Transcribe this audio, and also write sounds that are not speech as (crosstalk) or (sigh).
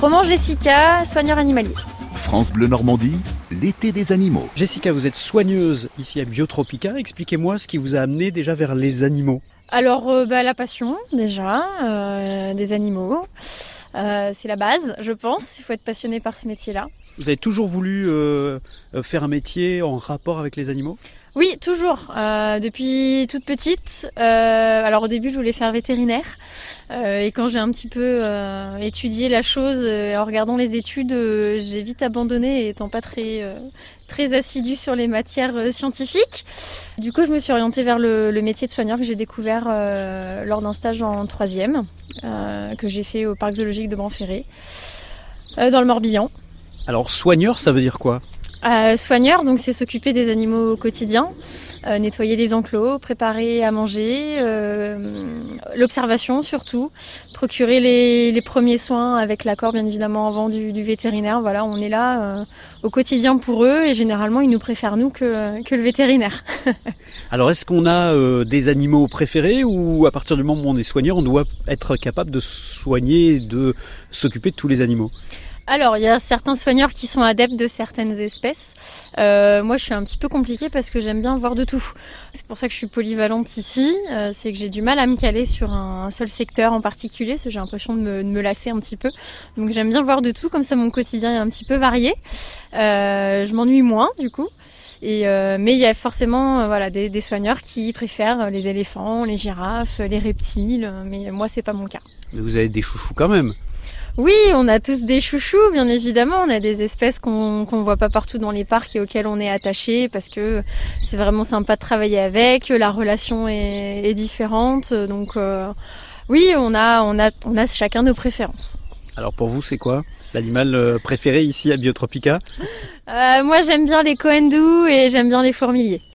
Roman Jessica, soigneur animalier. France Bleu Normandie, l'été des animaux. Jessica, vous êtes soigneuse ici à Biotropica. Expliquez-moi ce qui vous a amené déjà vers les animaux. Alors, euh, bah, la passion, déjà, euh, des animaux. Euh, c'est la base, je pense. Il faut être passionné par ce métier-là. Vous avez toujours voulu faire un métier en rapport avec les animaux? Oui, toujours. Euh, depuis toute petite. Euh, alors au début, je voulais faire vétérinaire. Euh, et quand j'ai un petit peu étudié la chose, en regardant les études, j'ai vite abandonné, étant pas très très assidue sur les matières scientifiques. Du coup, je me suis orientée vers le, métier de soigneur que j'ai découvert lors d'un stage en troisième que j'ai fait au parc zoologique de Banferré, dans le Morbihan. Alors soigneur, ça veut dire quoi? Euh, soigneur, donc c'est s'occuper des animaux au quotidien, euh, nettoyer les enclos, préparer à manger, euh, l'observation surtout, procurer les, premiers soins avec l'accord bien évidemment avant du, vétérinaire. Voilà, on est là au quotidien pour eux et généralement ils nous préfèrent nous que, que le vétérinaire. (laughs) Alors est-ce qu'on a des animaux préférés ou à partir du moment où on est soigneur, on doit être capable de soigner, de s'occuper de tous les animaux? Alors, il y a certains soigneurs qui sont adeptes de certaines espèces. Euh, moi, je suis un petit peu compliquée parce que j'aime bien voir de tout. C'est pour ça que je suis polyvalente ici. Euh, c'est que j'ai du mal à me caler sur un seul secteur en particulier, parce que j'ai l'impression de me, me lasser un petit peu. Donc, j'aime bien voir de tout, comme ça mon quotidien est un petit peu varié. Euh, je m'ennuie moins, du coup. Mais il y a forcément voilà des, des soigneurs qui préfèrent les éléphants, les girafes, les reptiles. Mais moi, c'est pas mon cas. Mais vous avez des chouchous quand même. Oui, on a tous des chouchous, bien évidemment. On a des espèces qu'on qu'on voit pas partout dans les parcs et auxquelles on est attaché parce que c'est vraiment sympa de travailler avec. La relation est, est différente, donc euh, oui, on a, on a, on a chacun nos préférences. Alors pour vous, c'est quoi l'animal euh, préféré ici à Biotropica? Euh, moi, j'aime bien les cohendous et j'aime bien les fourmiliers.